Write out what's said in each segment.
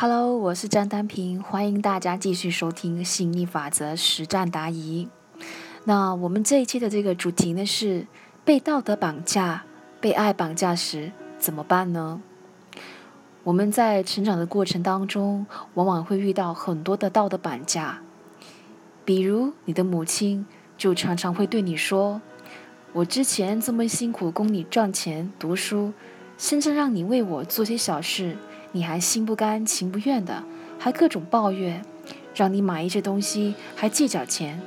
Hello，我是张丹平，欢迎大家继续收听吸引力法则实战答疑。那我们这一期的这个主题呢是被道德绑架、被爱绑架时怎么办呢？我们在成长的过程当中，往往会遇到很多的道德绑架，比如你的母亲就常常会对你说：“我之前这么辛苦供你赚钱读书，现在让你为我做些小事。”你还心不甘情不愿的，还各种抱怨，让你买一些东西还计较钱，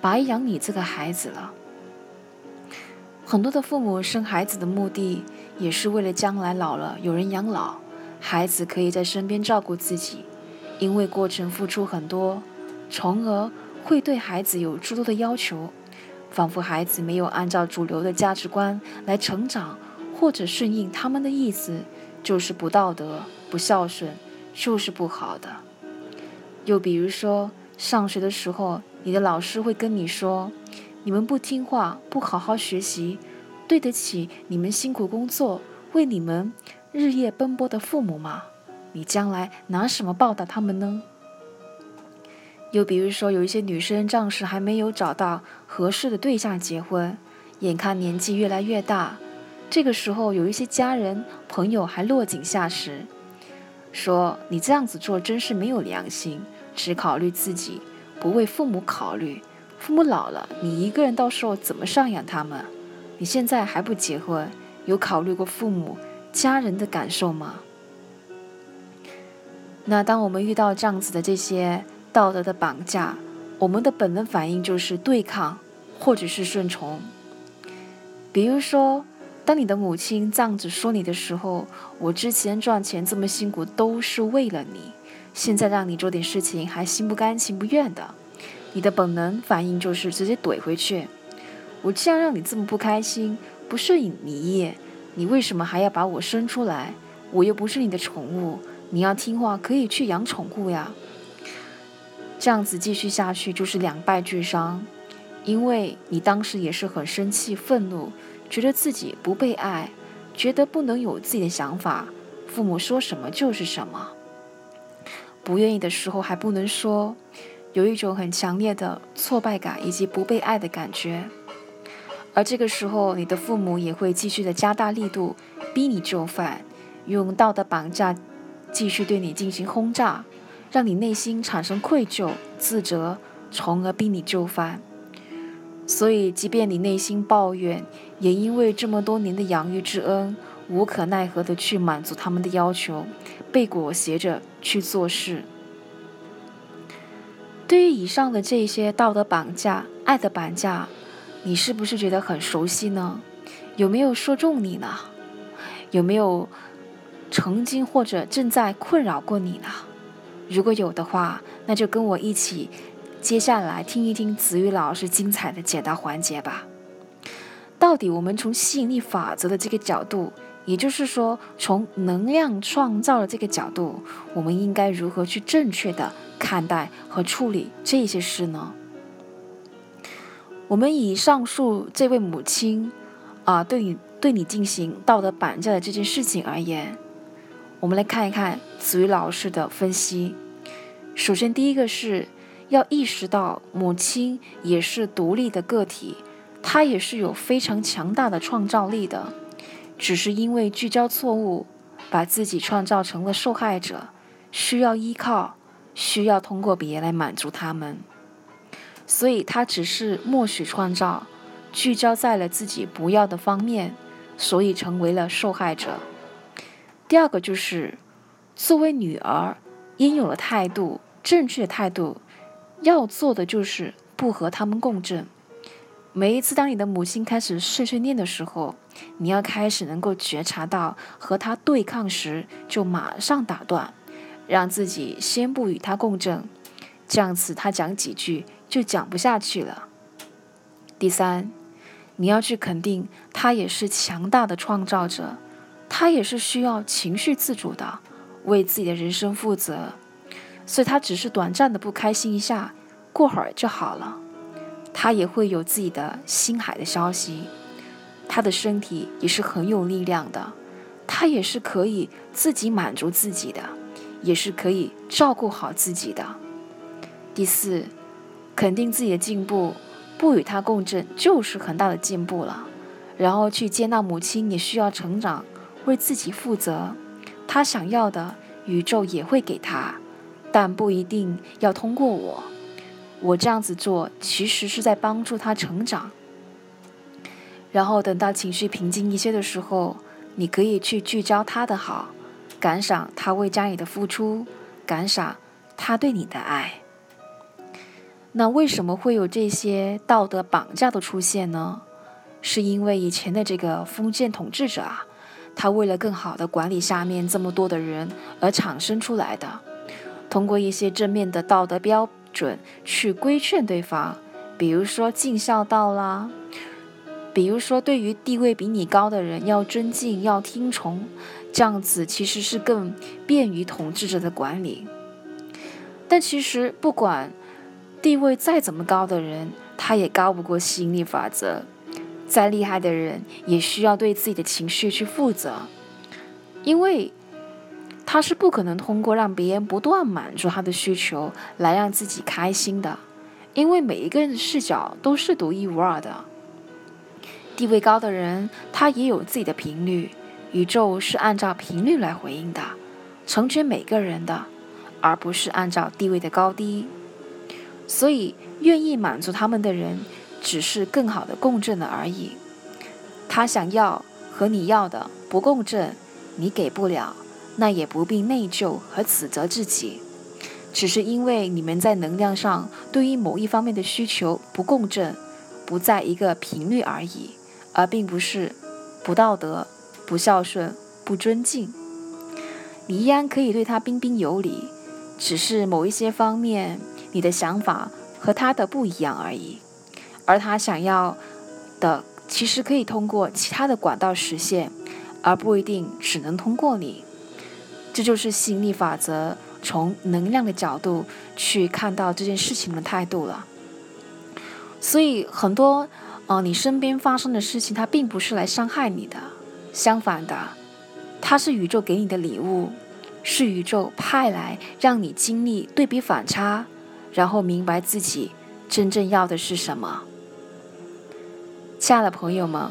白养你这个孩子了。很多的父母生孩子的目的，也是为了将来老了有人养老，孩子可以在身边照顾自己。因为过程付出很多，从而会对孩子有诸多的要求，仿佛孩子没有按照主流的价值观来成长，或者顺应他们的意思。就是不道德、不孝顺，就是不好的。又比如说，上学的时候，你的老师会跟你说：“你们不听话，不好好学习，对得起你们辛苦工作、为你们日夜奔波的父母吗？你将来拿什么报答他们呢？”又比如说，有一些女生暂时还没有找到合适的对象结婚，眼看年纪越来越大。这个时候，有一些家人朋友还落井下石，说你这样子做真是没有良心，只考虑自己，不为父母考虑。父母老了，你一个人到时候怎么赡养他们？你现在还不结婚，有考虑过父母家人的感受吗？那当我们遇到这样子的这些道德的绑架，我们的本能反应就是对抗，或者是顺从。比如说。当你的母亲这样子说你的时候，我之前赚钱这么辛苦都是为了你，现在让你做点事情还心不甘情不愿的，你的本能反应就是直接怼回去。我既然让你这么不开心，不顺应你意，你为什么还要把我生出来？我又不是你的宠物，你要听话可以去养宠物呀。这样子继续下去就是两败俱伤，因为你当时也是很生气愤怒。觉得自己不被爱，觉得不能有自己的想法，父母说什么就是什么，不愿意的时候还不能说，有一种很强烈的挫败感以及不被爱的感觉。而这个时候，你的父母也会继续的加大力度，逼你就范，用道德绑架，继续对你进行轰炸，让你内心产生愧疚、自责，从而逼你就范。所以，即便你内心抱怨，也因为这么多年的养育之恩，无可奈何的去满足他们的要求，被裹挟着去做事。对于以上的这些道德绑架、爱的绑架，你是不是觉得很熟悉呢？有没有说中你呢？有没有曾经或者正在困扰过你呢？如果有的话，那就跟我一起。接下来听一听子宇老师精彩的解答环节吧。到底我们从吸引力法则的这个角度，也就是说从能量创造的这个角度，我们应该如何去正确的看待和处理这些事呢？我们以上述这位母亲啊，对你对你进行道德绑架的这件事情而言，我们来看一看子瑜老师的分析。首先，第一个是。要意识到，母亲也是独立的个体，他也是有非常强大的创造力的，只是因为聚焦错误，把自己创造成了受害者，需要依靠，需要通过别来满足他们，所以他只是默许创造，聚焦在了自己不要的方面，所以成为了受害者。第二个就是，作为女儿应有的态度，正确态度。要做的就是不和他们共振。每一次当你的母亲开始碎碎念的时候，你要开始能够觉察到和她对抗时，就马上打断，让自己先不与她共振，这样子她讲几句就讲不下去了。第三，你要去肯定她也是强大的创造者，她也是需要情绪自主的，为自己的人生负责。所以他只是短暂的不开心一下，过会儿就好了。他也会有自己的星海的消息，他的身体也是很有力量的，他也是可以自己满足自己的，也是可以照顾好自己的。第四，肯定自己的进步，不与他共振就是很大的进步了。然后去接纳母亲也需要成长，为自己负责。他想要的，宇宙也会给他，但不一定要通过我。我这样子做，其实是在帮助他成长。然后等到情绪平静一些的时候，你可以去聚焦他的好，感赏他为家里的付出，感赏他对你的爱。那为什么会有这些道德绑架的出现呢？是因为以前的这个封建统治者啊，他为了更好的管理下面这么多的人而产生出来的，通过一些正面的道德标准去规劝对方，比如说尽孝道啦。比如说，对于地位比你高的人要尊敬、要听从，这样子其实是更便于统治者的管理。但其实，不管地位再怎么高的人，他也高不过吸引力法则。再厉害的人，也需要对自己的情绪去负责，因为他是不可能通过让别人不断满足他的需求来让自己开心的，因为每一个人的视角都是独一无二的。地位高的人，他也有自己的频率，宇宙是按照频率来回应的，成全每个人的，而不是按照地位的高低。所以，愿意满足他们的人，只是更好的共振了而已。他想要和你要的不共振，你给不了，那也不必内疚和指责自己，只是因为你们在能量上对于某一方面的需求不共振，不在一个频率而已。而并不是不道德、不孝顺、不尊敬，你依然可以对他彬彬有礼，只是某一些方面你的想法和他的不一样而已。而他想要的，其实可以通过其他的管道实现，而不一定只能通过你。这就是吸引力法则从能量的角度去看到这件事情的态度了。所以很多。哦，你身边发生的事情，它并不是来伤害你的，相反的，它是宇宙给你的礼物，是宇宙派来让你经历对比反差，然后明白自己真正要的是什么。亲爱的朋友们，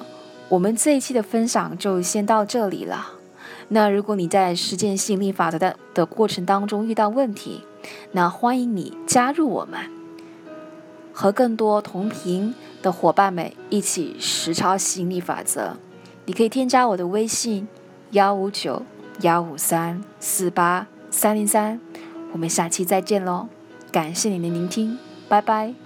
我们这一期的分享就先到这里了。那如果你在实践吸引力法则的的过程当中遇到问题，那欢迎你加入我们，和更多同频。的伙伴们一起实操吸引力法则，你可以添加我的微信幺五九幺五三四八三零三，我们下期再见喽！感谢你的聆听，拜拜。